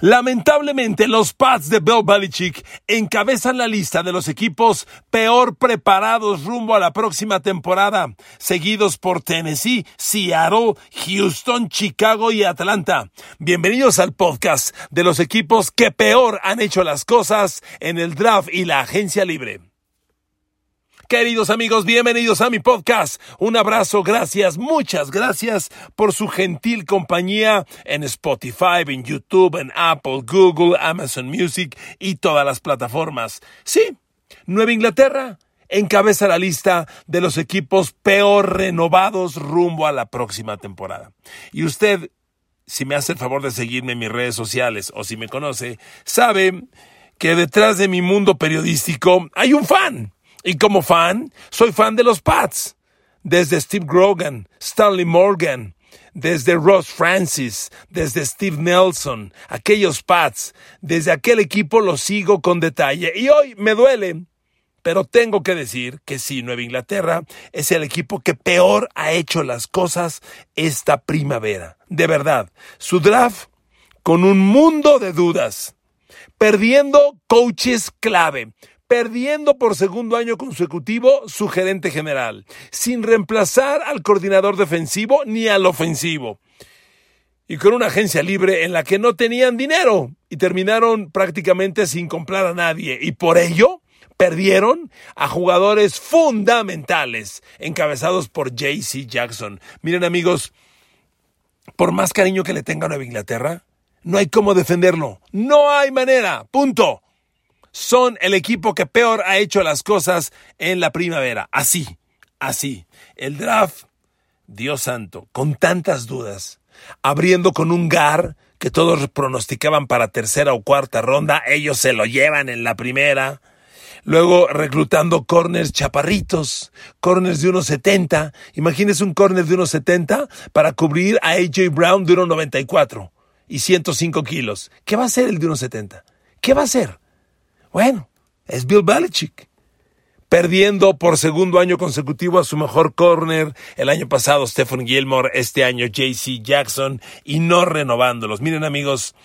Lamentablemente, los Pats de Bill Belichick encabezan la lista de los equipos peor preparados rumbo a la próxima temporada, seguidos por Tennessee, Seattle, Houston, Chicago y Atlanta. Bienvenidos al podcast de los equipos que peor han hecho las cosas en el draft y la agencia libre. Queridos amigos, bienvenidos a mi podcast. Un abrazo, gracias, muchas gracias por su gentil compañía en Spotify, en YouTube, en Apple, Google, Amazon Music y todas las plataformas. Sí, Nueva Inglaterra encabeza la lista de los equipos peor renovados rumbo a la próxima temporada. Y usted, si me hace el favor de seguirme en mis redes sociales o si me conoce, sabe que detrás de mi mundo periodístico hay un fan y como fan, soy fan de los Pats. Desde Steve Grogan, Stanley Morgan, desde Ross Francis, desde Steve Nelson, aquellos Pats, desde aquel equipo los sigo con detalle. Y hoy me duele, pero tengo que decir que sí, Nueva Inglaterra es el equipo que peor ha hecho las cosas esta primavera. De verdad, su draft con un mundo de dudas, perdiendo coaches clave, perdiendo por segundo año consecutivo su gerente general, sin reemplazar al coordinador defensivo ni al ofensivo. Y con una agencia libre en la que no tenían dinero y terminaron prácticamente sin comprar a nadie. Y por ello perdieron a jugadores fundamentales, encabezados por JC Jackson. Miren amigos, por más cariño que le tenga a Nueva Inglaterra, no hay cómo defenderlo. No hay manera. Punto son el equipo que peor ha hecho las cosas en la primavera. Así, así. El draft, Dios santo, con tantas dudas, abriendo con un GAR que todos pronosticaban para tercera o cuarta ronda, ellos se lo llevan en la primera. Luego reclutando corners chaparritos, corners de unos 70. Imagínese un corner de unos 70 para cubrir a AJ Brown de unos 94 y 105 kilos. ¿Qué va a hacer el de unos 70? ¿Qué va a hacer? Bueno, es Bill Belichick. Perdiendo por segundo año consecutivo a su mejor corner, el año pasado Stephen Gilmore, este año JC Jackson, y no renovándolos. Miren amigos,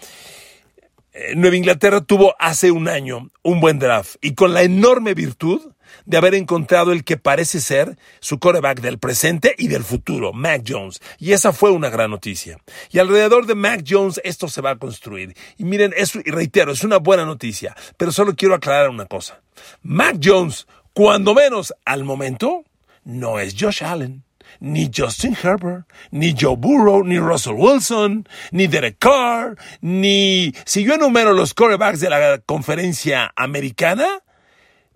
eh, Nueva Inglaterra tuvo hace un año un buen draft y con la enorme virtud de haber encontrado el que parece ser su coreback del presente y del futuro, Mac Jones. Y esa fue una gran noticia. Y alrededor de Mac Jones esto se va a construir. Y miren, eso, y reitero, es una buena noticia, pero solo quiero aclarar una cosa. Mac Jones, cuando menos al momento, no es Josh Allen ni Justin Herbert, ni Joe Burrow, ni Russell Wilson, ni Derek Carr, ni si yo enumero los corebacks de la conferencia americana,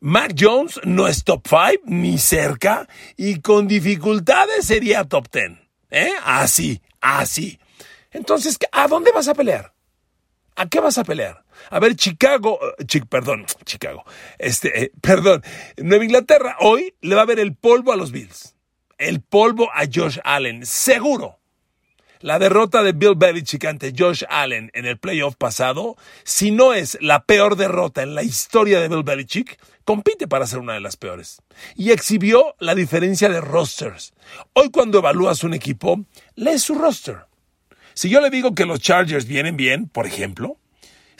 Mac Jones no es top 5 ni cerca y con dificultades sería top 10. ¿Eh? Así, así. Entonces, ¿a dónde vas a pelear? ¿A qué vas a pelear? A ver, Chicago, eh, perdón, Chicago, este, eh, perdón, Nueva Inglaterra hoy le va a ver el polvo a los Bills. El polvo a Josh Allen, seguro. La derrota de Bill Belichick ante Josh Allen en el playoff pasado, si no es la peor derrota en la historia de Bill Belichick, compite para ser una de las peores. Y exhibió la diferencia de rosters. Hoy cuando evalúas un equipo, lee su roster. Si yo le digo que los Chargers vienen bien, por ejemplo,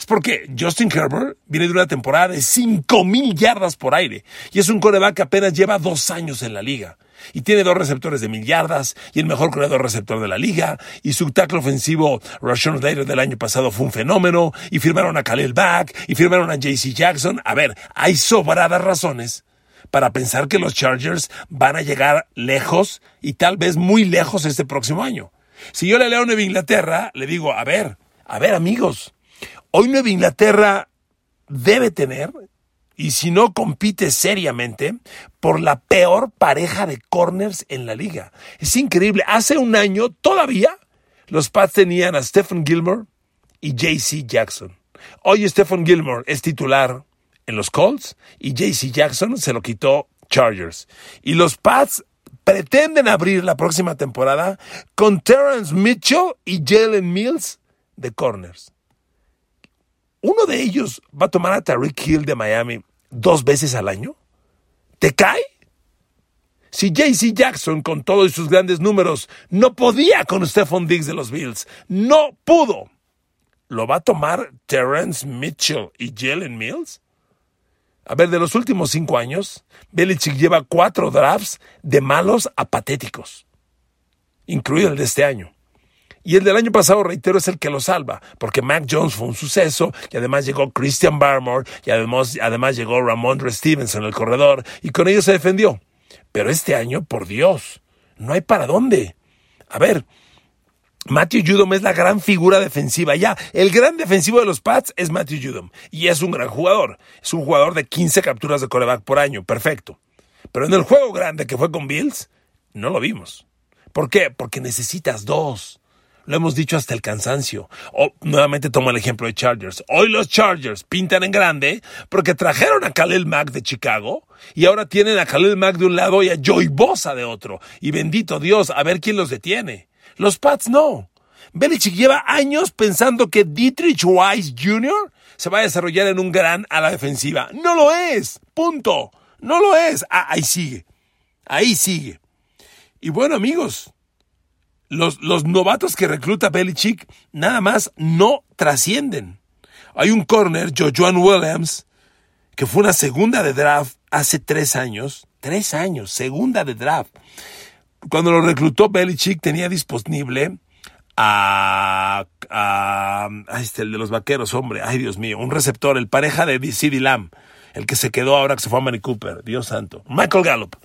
es porque Justin Herbert viene de una temporada de 5.000 yardas por aire y es un coreback que apenas lleva dos años en la liga y tiene dos receptores de mil yardas y el mejor corredor receptor de la liga y su tackle ofensivo Rashawn Slater del año pasado fue un fenómeno y firmaron a Khalil Back y firmaron a JC Jackson. A ver, hay sobradas razones para pensar que los Chargers van a llegar lejos y tal vez muy lejos este próximo año. Si yo le leo a Nueva Inglaterra, le digo, a ver, a ver amigos, hoy Nueva Inglaterra debe tener y si no compite seriamente, por la peor pareja de corners en la liga. Es increíble. Hace un año todavía los Pats tenían a Stephen Gilmore y JC Jackson. Hoy Stephen Gilmore es titular en los Colts y JC Jackson se lo quitó Chargers. Y los Pats pretenden abrir la próxima temporada con Terrence Mitchell y Jalen Mills de corners. ¿Uno de ellos va a tomar a Tariq Hill de Miami dos veces al año? ¿Te cae? Si JC Jackson, con todos sus grandes números, no podía con Stephon Diggs de los Bills, no pudo, ¿lo va a tomar Terrence Mitchell y Jalen Mills? A ver, de los últimos cinco años, Belichick lleva cuatro drafts de malos a patéticos, incluido el de este año. Y el del año pasado, reitero, es el que lo salva, porque Mac Jones fue un suceso, y además llegó Christian Barmore, y además, además llegó Ramondre Stevenson, el corredor, y con ello se defendió. Pero este año, por Dios, no hay para dónde. A ver, Matthew Judom es la gran figura defensiva. Ya, el gran defensivo de los Pats es Matthew Judom. Y es un gran jugador. Es un jugador de 15 capturas de coreback por año. Perfecto. Pero en el juego grande que fue con Bills, no lo vimos. ¿Por qué? Porque necesitas dos. Lo hemos dicho hasta el cansancio. O, nuevamente tomo el ejemplo de Chargers. Hoy los Chargers pintan en grande porque trajeron a Khalil Mack de Chicago y ahora tienen a Khalil Mack de un lado y a Joey Bosa de otro. Y bendito Dios, a ver quién los detiene. Los Pats no. Belichick lleva años pensando que Dietrich Weiss Jr. se va a desarrollar en un gran a la defensiva. No lo es. Punto. No lo es. Ah, ahí sigue. Ahí sigue. Y bueno, amigos, los, los novatos que recluta Belichick nada más no trascienden. Hay un corner, Jojoan Williams, que fue una segunda de draft hace tres años. Tres años, segunda de draft. Cuando lo reclutó Belichick tenía disponible a, a, este, el de los vaqueros, hombre, ay Dios mío, un receptor, el pareja de CD Lamb, el que se quedó ahora que se fue a Manny Cooper, Dios santo, Michael Gallup.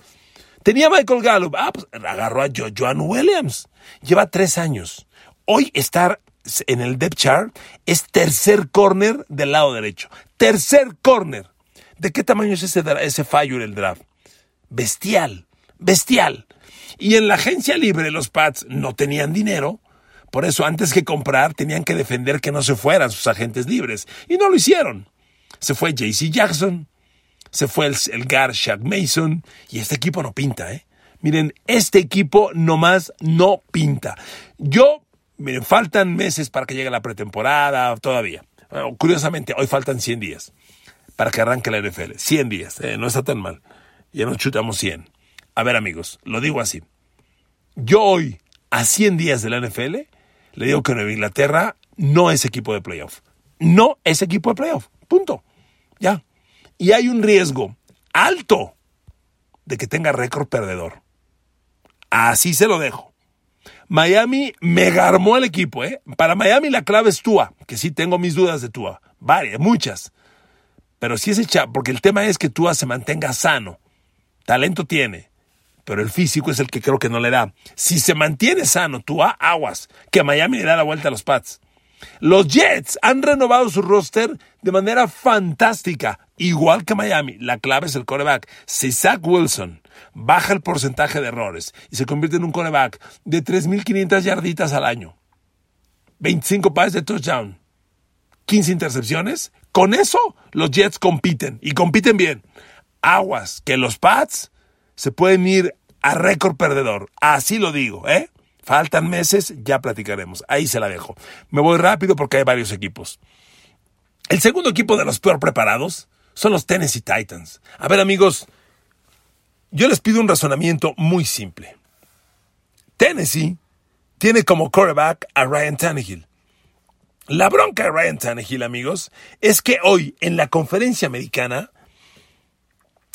Tenía Michael Gallup, ah, pues agarró a Joan Williams. Lleva tres años. Hoy estar en el depth chart es tercer corner del lado derecho. Tercer corner. ¿De qué tamaño es ese, ese fallo en el draft? Bestial, bestial. Y en la agencia libre los Pats no tenían dinero, por eso antes que comprar tenían que defender que no se fueran sus agentes libres. Y no lo hicieron. Se fue JC Jackson, se fue el, el Gar Shaq Mason, y este equipo no pinta, ¿eh? Miren, este equipo nomás no pinta. Yo, miren, faltan meses para que llegue la pretemporada, todavía. curiosamente, hoy faltan 100 días para que arranque la NFL. 100 días, eh, no está tan mal. Ya nos chutamos 100. A ver, amigos, lo digo así. Yo hoy, a 100 días de la NFL, le digo que Nueva Inglaterra no es equipo de playoff. No es equipo de playoff. Punto. Y hay un riesgo alto de que tenga récord perdedor. Así se lo dejo. Miami me garmó el equipo, ¿eh? Para Miami la clave es Tua, que sí tengo mis dudas de Tua. Varias, muchas. Pero sí es echa, porque el tema es que Tua se mantenga sano. Talento tiene, pero el físico es el que creo que no le da. Si se mantiene sano Tua, aguas, que Miami le da la vuelta a los Pats. Los Jets han renovado su roster de manera fantástica, igual que Miami. La clave es el coreback. Si Zach Wilson baja el porcentaje de errores y se convierte en un coreback de 3.500 yarditas al año, 25 pases de touchdown, 15 intercepciones, con eso los Jets compiten y compiten bien. Aguas, que los Pats se pueden ir a récord perdedor. Así lo digo, ¿eh? Faltan meses, ya platicaremos. Ahí se la dejo. Me voy rápido porque hay varios equipos. El segundo equipo de los peor preparados son los Tennessee Titans. A ver amigos, yo les pido un razonamiento muy simple. Tennessee tiene como quarterback a Ryan Tannehill. La bronca de Ryan Tannehill, amigos, es que hoy en la conferencia americana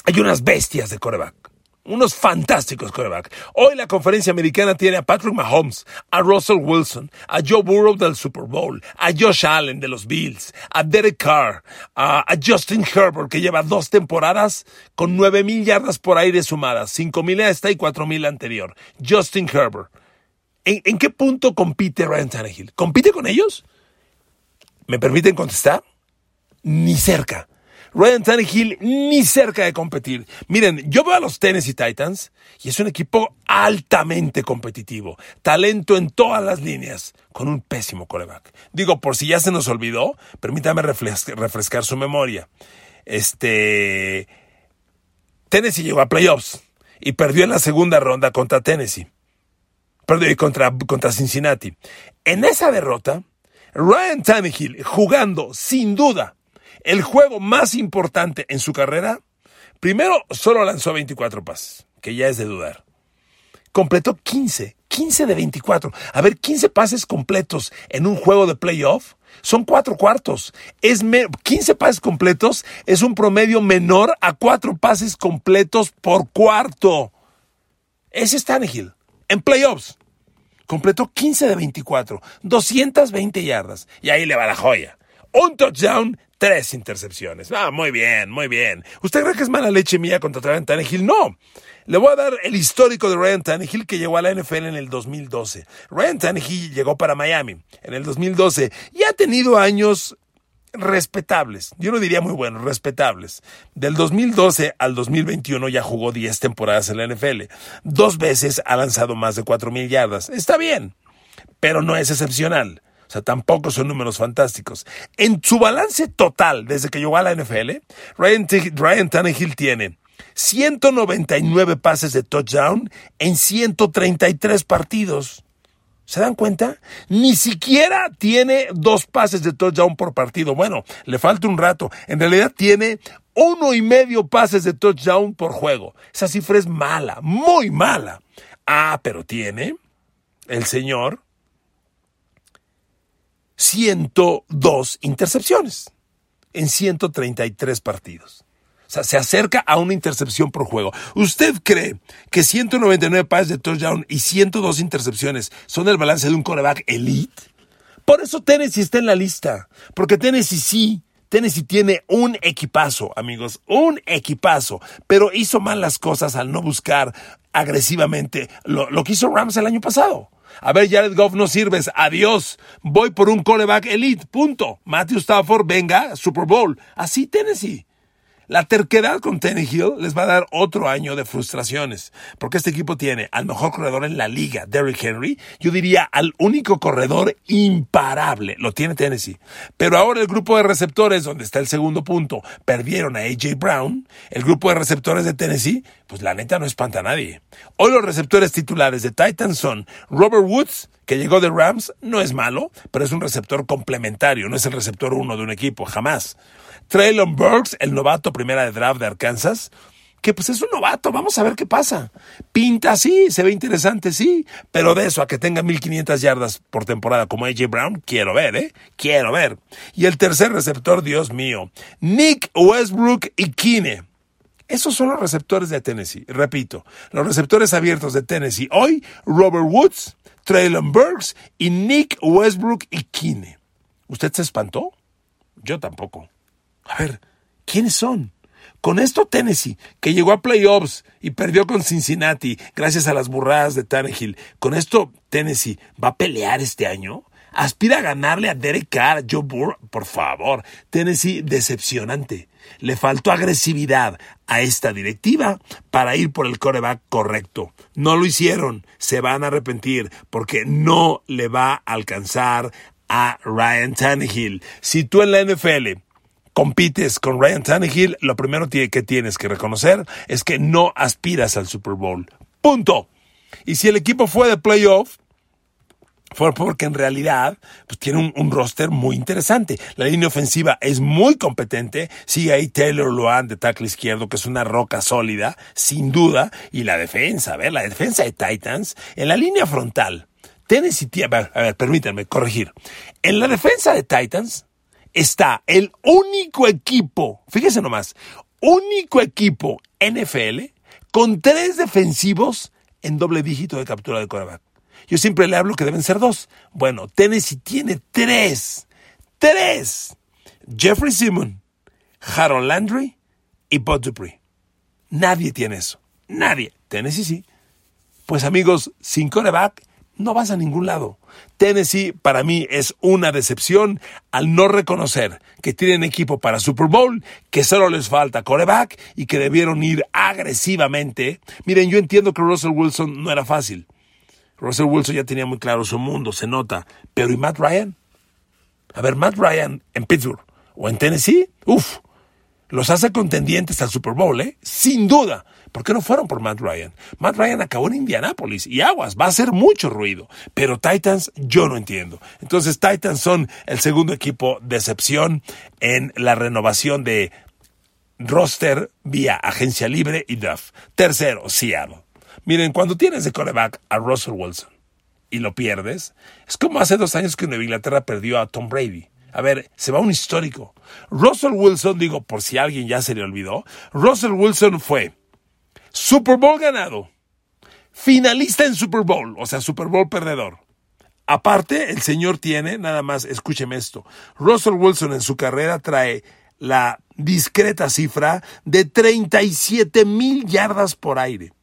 hay unas bestias de quarterback unos fantásticos quarterbacks. Hoy la conferencia americana tiene a Patrick Mahomes, a Russell Wilson, a Joe Burrow del Super Bowl, a Josh Allen de los Bills, a Derek Carr, a, Justin Herbert que lleva dos temporadas con nueve mil yardas por aire sumadas, cinco mil esta y cuatro mil anterior. Justin Herbert. ¿En, ¿En qué punto compite Ryan Tannehill? ¿Compite con ellos? ¿Me permiten contestar? Ni cerca. Ryan Tannehill ni cerca de competir. Miren, yo veo a los Tennessee Titans y es un equipo altamente competitivo. Talento en todas las líneas, con un pésimo coreback. Digo, por si ya se nos olvidó, permítame refrescar su memoria. Este. Tennessee llegó a playoffs y perdió en la segunda ronda contra Tennessee. Perdió contra, contra Cincinnati. En esa derrota, Ryan Tannehill jugando sin duda el juego más importante en su carrera, primero solo lanzó 24 pases, que ya es de dudar. Completó 15, 15 de 24. A ver, 15 pases completos en un juego de playoff son cuatro cuartos. Es 15 pases completos es un promedio menor a cuatro pases completos por cuarto. Ese es Tannehill en playoffs. Completó 15 de 24, 220 yardas. Y ahí le va la joya. Un touchdown, tres intercepciones. Ah, muy bien, muy bien. ¿Usted cree que es mala leche mía contra Ryan Tannehill? No. Le voy a dar el histórico de Ryan Tannehill que llegó a la NFL en el 2012. Ryan Tannehill llegó para Miami en el 2012 y ha tenido años respetables. Yo no diría muy buenos, respetables. Del 2012 al 2021 ya jugó 10 temporadas en la NFL. Dos veces ha lanzado más de 4.000 yardas. Está bien, pero no es excepcional. O sea, tampoco son números fantásticos. En su balance total, desde que llegó a la NFL, Ryan, Tannehill tiene 199 pases de touchdown en 133 partidos. ¿Se dan cuenta? Ni siquiera tiene dos pases de touchdown por partido. Bueno, le falta un rato. En realidad tiene uno y medio pases de touchdown por juego. Esa cifra es mala, muy mala. Ah, pero tiene el señor 102 intercepciones en 133 partidos. O sea, se acerca a una intercepción por juego. ¿Usted cree que 199 pases de touchdown y 102 intercepciones son el balance de un coreback elite? Por eso Tennessee está en la lista. Porque Tennessee sí, Tennessee tiene un equipazo, amigos, un equipazo. Pero hizo mal las cosas al no buscar agresivamente lo, lo que hizo Rams el año pasado. A ver, Jared Goff no sirves. Adiós. Voy por un coreback elite. Punto. Matthew Stafford, venga, Super Bowl. Así Tennessee. La terquedad con Hill les va a dar otro año de frustraciones, porque este equipo tiene al mejor corredor en la liga, Derrick Henry, yo diría al único corredor imparable, lo tiene Tennessee. Pero ahora el grupo de receptores, donde está el segundo punto, perdieron a AJ Brown, el grupo de receptores de Tennessee, pues la neta no espanta a nadie. Hoy los receptores titulares de Titans son Robert Woods, que llegó de Rams, no es malo, pero es un receptor complementario, no es el receptor uno de un equipo, jamás. Traylon Burks, el novato primera de draft de Arkansas, que pues es un novato, vamos a ver qué pasa. Pinta sí, se ve interesante, sí, pero de eso a que tenga 1500 yardas por temporada como AJ Brown, quiero ver, ¿eh? Quiero ver. Y el tercer receptor, Dios mío, Nick Westbrook y Kine. Esos son los receptores de Tennessee. Repito, los receptores abiertos de Tennessee. Hoy, Robert Woods, Traylon Burks y Nick Westbrook y Kine. ¿Usted se espantó? Yo tampoco. A ver, ¿quiénes son? Con esto Tennessee, que llegó a playoffs y perdió con Cincinnati gracias a las burradas de Tannehill, con esto Tennessee va a pelear este año. Aspira a ganarle a Derek Carr, Joe Burrow, por favor. Tennessee decepcionante. Le faltó agresividad a esta directiva para ir por el coreback correcto. No lo hicieron. Se van a arrepentir porque no le va a alcanzar a Ryan Tannehill. Si tú en la NFL compites con Ryan Tannehill, lo primero que tienes que reconocer es que no aspiras al Super Bowl. Punto. Y si el equipo fue de playoff, fue porque en realidad pues, tiene un, roster muy interesante. La línea ofensiva es muy competente. Sigue ahí Taylor Luan de tackle izquierdo, que es una roca sólida, sin duda. Y la defensa, a ver, la defensa de Titans, en la línea frontal. Tennessee, a ver, a ver, permítanme corregir. En la defensa de Titans, está el único equipo, fíjese nomás, único equipo NFL con tres defensivos en doble dígito de captura de coreback. Yo siempre le hablo que deben ser dos. Bueno, Tennessee tiene tres. Tres. Jeffrey Simon, Harold Landry y Bud Dupree. Nadie tiene eso. Nadie. Tennessee sí. Pues amigos, sin coreback, no vas a ningún lado. Tennessee para mí es una decepción al no reconocer que tienen equipo para Super Bowl, que solo les falta coreback y que debieron ir agresivamente. Miren, yo entiendo que Russell Wilson no era fácil. Russell Wilson ya tenía muy claro su mundo, se nota. Pero ¿y Matt Ryan? A ver, Matt Ryan en Pittsburgh o en Tennessee, uff, los hace contendientes al Super Bowl, ¿eh? Sin duda. ¿Por qué no fueron por Matt Ryan? Matt Ryan acabó en Indianápolis y aguas, va a hacer mucho ruido. Pero Titans, yo no entiendo. Entonces, Titans son el segundo equipo de excepción en la renovación de roster vía agencia libre y draft. Tercero, Seattle. Miren, cuando tienes de coreback a Russell Wilson y lo pierdes, es como hace dos años que Nueva Inglaterra perdió a Tom Brady. A ver, se va un histórico. Russell Wilson, digo, por si alguien ya se le olvidó, Russell Wilson fue Super Bowl ganado, finalista en Super Bowl, o sea, Super Bowl perdedor. Aparte, el señor tiene, nada más, escúcheme esto, Russell Wilson en su carrera trae la discreta cifra de 37 mil yardas por aire.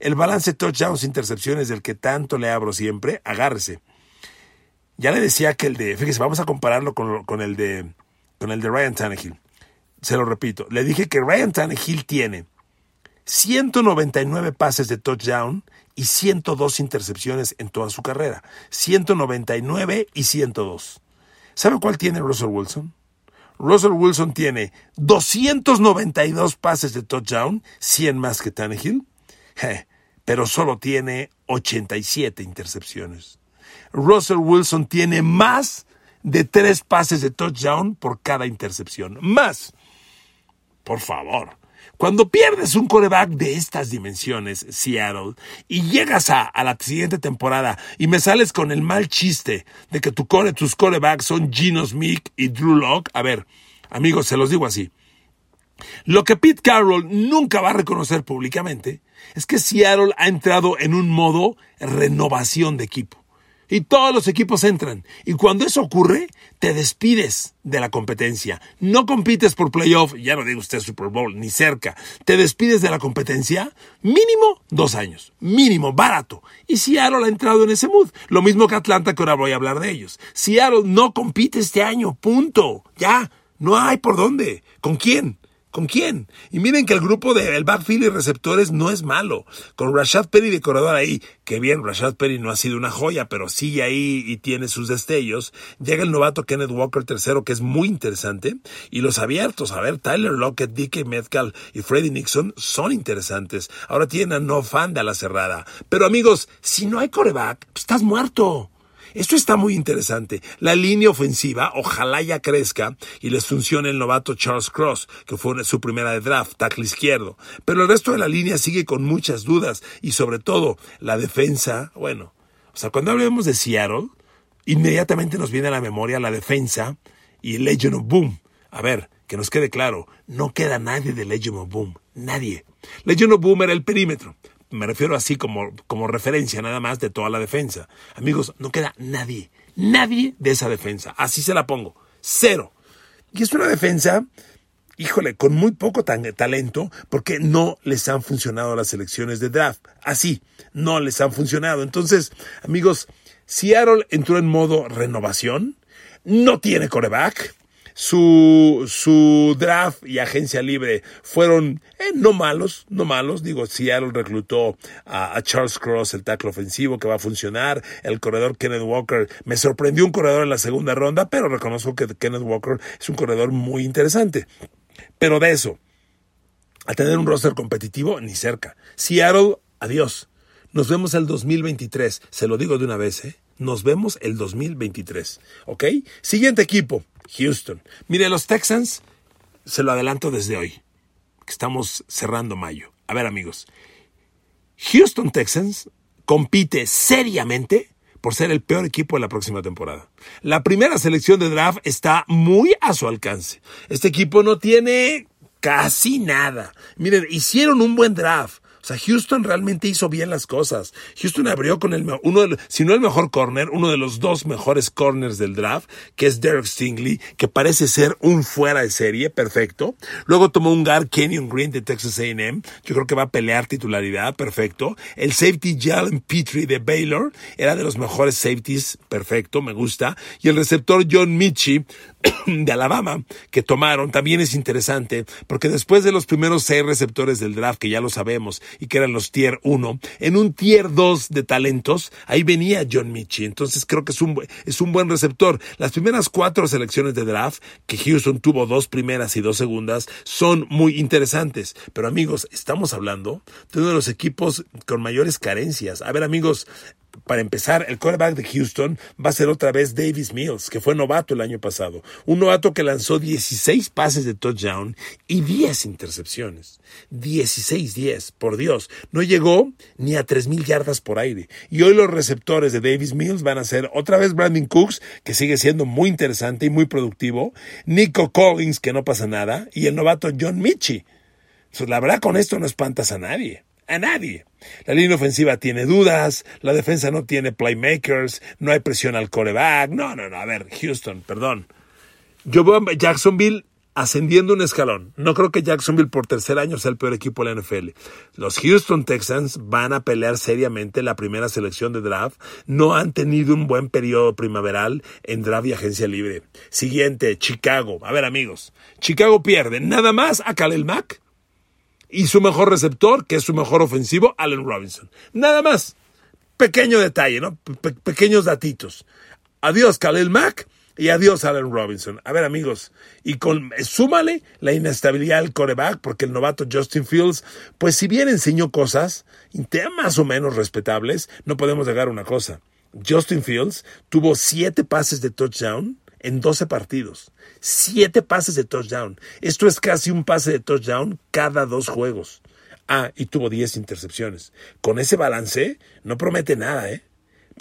El balance touchdowns intercepciones del que tanto le abro siempre, agárrese. Ya le decía que el de, fíjese, vamos a compararlo con, con, el de con el de Ryan Tannehill. Se lo repito, le dije que Ryan Tannehill tiene 199 pases de touchdown y 102 intercepciones en toda su carrera. 199 y 102. ¿Sabe cuál tiene Russell Wilson? Russell Wilson tiene 292 pases de touchdown, 100 más que Tannehill, pero solo tiene 87 intercepciones. Russell Wilson tiene más de tres pases de touchdown por cada intercepción. Más. Por favor. Cuando pierdes un coreback de estas dimensiones, Seattle, y llegas a, la siguiente temporada y me sales con el mal chiste de que tu core, tus corebacks son Gino Smith y Drew Locke, a ver, amigos, se los digo así. Lo que Pete Carroll nunca va a reconocer públicamente es que Seattle ha entrado en un modo renovación de equipo y todos los equipos entran. Y cuando eso ocurre, te despides de la competencia. No compites por playoff, ya no digo usted Super Bowl, ni cerca. Te despides de la competencia mínimo dos años. Mínimo, barato. Y Seattle ha entrado en ese mood. Lo mismo que Atlanta, que ahora voy a hablar de ellos. Seattle no compite este año, punto. Ya, no hay por dónde. ¿Con quién? ¿Con quién? Y miren que el grupo del backfield y receptores no es malo. Con Rashad Penny de corredor ahí, que bien, Rashad Penny no ha sido una joya, pero sigue ahí y tiene sus destellos. Llega el novato Kenneth Walker tercero, que es muy interesante. Y los abiertos, a ver, Tyler Lockett, DK Metcalf y Freddie Nixon son interesantes. Ahora tienen a No Fan de la cerrada. Pero amigos, si no hay coreback, pues estás muerto. Esto está muy interesante. La línea ofensiva, ojalá ya crezca y les funcione el novato Charles Cross, que fue su primera de draft, tackle izquierdo. Pero el resto de la línea sigue con muchas dudas y sobre todo la defensa, bueno, o sea, cuando hablemos de Seattle, inmediatamente nos viene a la memoria la defensa y Legend of Boom. A ver, que nos quede claro, no queda nadie de Legend of Boom, nadie. Legend of Boom era el perímetro, me refiero así como, como referencia nada más de toda la defensa. Amigos, no queda nadie, nadie de esa defensa. Así se la pongo. Cero. Y es una defensa, híjole, con muy poco talento, porque no les han funcionado las elecciones de draft. Así, no les han funcionado. Entonces, amigos, Seattle entró en modo renovación, no tiene coreback, su, su draft y agencia libre fueron eh, no malos, no malos. Digo, Seattle reclutó a, Charles Cross, el tackle ofensivo, que va a funcionar. El corredor Kenneth Walker, me sorprendió un corredor en la segunda ronda, pero reconozco que Kenneth Walker es un corredor muy interesante. Pero de eso, a tener un roster competitivo, ni cerca. Seattle, adiós. Nos vemos el 2023. Se lo digo de una vez, ¿eh? Nos vemos el 2023. ¿Ok? Siguiente equipo. Houston. Mire, los Texans, se lo adelanto desde hoy, estamos cerrando mayo. A ver, amigos, Houston Texans compite seriamente por ser el peor equipo de la próxima temporada. La primera selección de draft está muy a su alcance. Este equipo no tiene casi nada. Miren, hicieron un buen draft. O sea, Houston realmente hizo bien las cosas. Houston abrió con el, uno si no el mejor corner, uno de los dos mejores corners del draft, que es Derek Stingley, que parece ser un fuera de serie, perfecto. Luego tomó un guard Kenyon Green de Texas A&M, yo creo que va a pelear titularidad, perfecto. El safety Jalen Petrie de Baylor, era de los mejores safeties, perfecto, me gusta. Y el receptor John Michi de Alabama, que tomaron, también es interesante, porque después de los primeros seis receptores del draft, que ya lo sabemos, y que eran los tier 1, en un tier 2 de talentos, ahí venía John Michi. Entonces creo que es un, es un buen receptor. Las primeras cuatro selecciones de draft, que Houston tuvo dos primeras y dos segundas, son muy interesantes. Pero amigos, estamos hablando de uno de los equipos con mayores carencias. A ver amigos, para empezar, el quarterback de Houston va a ser otra vez Davis Mills, que fue novato el año pasado. Un novato que lanzó 16 pases de touchdown y 10 intercepciones. 16-10, por Dios. No llegó ni a 3.000 yardas por aire. Y hoy los receptores de Davis Mills van a ser otra vez Brandon Cooks, que sigue siendo muy interesante y muy productivo. Nico Collins, que no pasa nada. Y el novato John Michi. La verdad, con esto no espantas a nadie a nadie. La línea ofensiva tiene dudas, la defensa no tiene playmakers, no hay presión al coreback. No, no, no, a ver, Houston, perdón. Yo veo a Jacksonville ascendiendo un escalón. No creo que Jacksonville por tercer año sea el peor equipo de la NFL. Los Houston Texans van a pelear seriamente la primera selección de draft. No han tenido un buen periodo primaveral en draft y agencia libre. Siguiente, Chicago. A ver amigos, Chicago pierde nada más a Khalil Mack y su mejor receptor, que es su mejor ofensivo, Allen Robinson. Nada más. Pequeño detalle, ¿no? pequeños datitos. Adiós, Khalil Mack. Y adiós, Allen Robinson. A ver, amigos, y con, súmale la inestabilidad del coreback, porque el novato Justin Fields, pues si bien enseñó cosas más o menos respetables, no podemos negar una cosa. Justin Fields tuvo siete pases de touchdown en 12 partidos. Siete pases de touchdown. Esto es casi un pase de touchdown cada dos juegos. Ah, y tuvo 10 intercepciones. Con ese balance, no promete nada, ¿eh?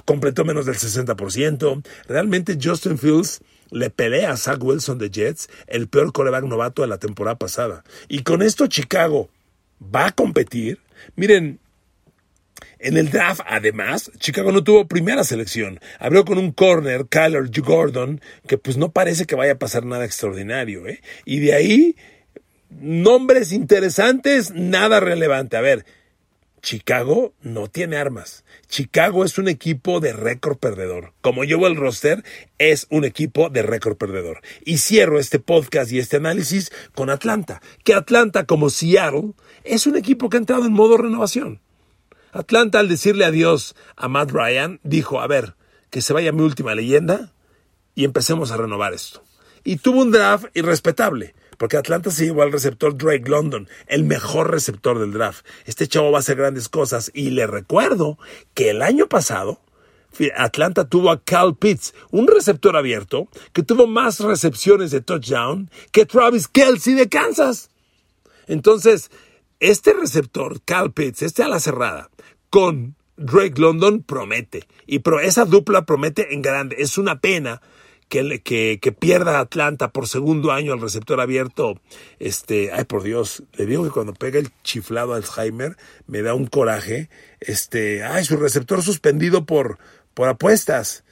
Completó menos del 60%. Realmente Justin Fields le pelea a Zach Wilson de Jets, el peor coreback novato de la temporada pasada. Y con esto Chicago va a competir. Miren, en el draft, además, Chicago no tuvo primera selección. Abrió con un corner, Kyler Gordon, que pues no parece que vaya a pasar nada extraordinario. ¿eh? Y de ahí, nombres interesantes, nada relevante. A ver, Chicago no tiene armas. Chicago es un equipo de récord perdedor. Como veo el roster, es un equipo de récord perdedor. Y cierro este podcast y este análisis con Atlanta. Que Atlanta, como Seattle, es un equipo que ha entrado en modo renovación. Atlanta, al decirle adiós a Matt Ryan, dijo, a ver, que se vaya mi última leyenda y empecemos a renovar esto. Y tuvo un draft irrespetable, porque Atlanta se llevó al receptor Drake London, el mejor receptor del draft. Este chavo va a hacer grandes cosas y le recuerdo que el año pasado Atlanta tuvo a Cal Pitts, un receptor abierto que tuvo más recepciones de touchdown que Travis Kelsey de Kansas. Entonces, este receptor, Cal Pitts, este a la cerrada, con Drake London promete. Y esa dupla promete en grande. Es una pena que, que, que, pierda Atlanta por segundo año al receptor abierto. Este, ay por Dios, le digo que cuando pega el chiflado Alzheimer me da un coraje. Este, ay, su receptor suspendido por, por apuestas.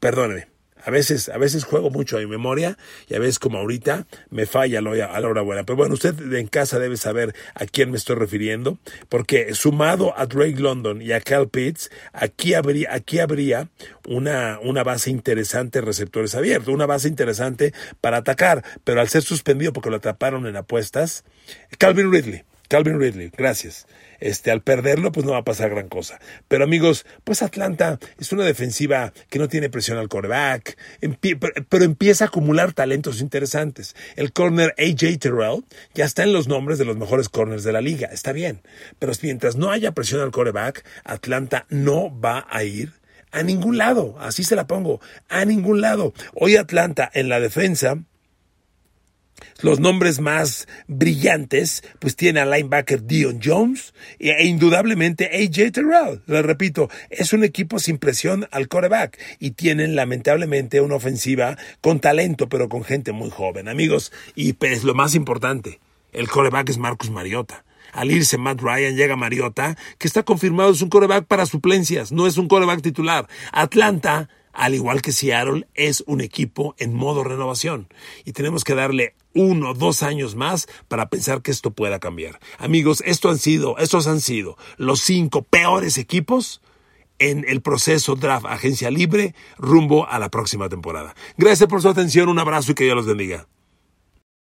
Perdóneme. A veces, a veces juego mucho a mi memoria y a veces como ahorita me falla a la hora buena. Pero bueno, usted en casa debe saber a quién me estoy refiriendo, porque sumado a Drake London y a Cal Pitts, aquí habría, aquí habría una, una base interesante de receptores abiertos, una base interesante para atacar, pero al ser suspendido porque lo atraparon en apuestas, Calvin Ridley. Calvin Ridley, gracias. Este, al perderlo, pues no va a pasar gran cosa. Pero amigos, pues Atlanta es una defensiva que no tiene presión al quarterback, pero empieza a acumular talentos interesantes. El corner AJ Terrell ya está en los nombres de los mejores corners de la liga, está bien. Pero mientras no haya presión al quarterback, Atlanta no va a ir a ningún lado, así se la pongo, a ningún lado. Hoy Atlanta en la defensa los nombres más brillantes, pues tiene al linebacker Dion Jones e indudablemente AJ Terrell. Le repito, es un equipo sin presión al coreback y tienen lamentablemente una ofensiva con talento, pero con gente muy joven. Amigos, y pues lo más importante, el coreback es Marcus Mariota. Al irse Matt Ryan llega Mariota, que está confirmado es un coreback para suplencias, no es un coreback titular. Atlanta al igual que Seattle, es un equipo en modo renovación. Y tenemos que darle uno, dos años más para pensar que esto pueda cambiar. Amigos, esto han sido, estos han sido los cinco peores equipos en el proceso draft agencia libre rumbo a la próxima temporada. Gracias por su atención, un abrazo y que Dios los bendiga.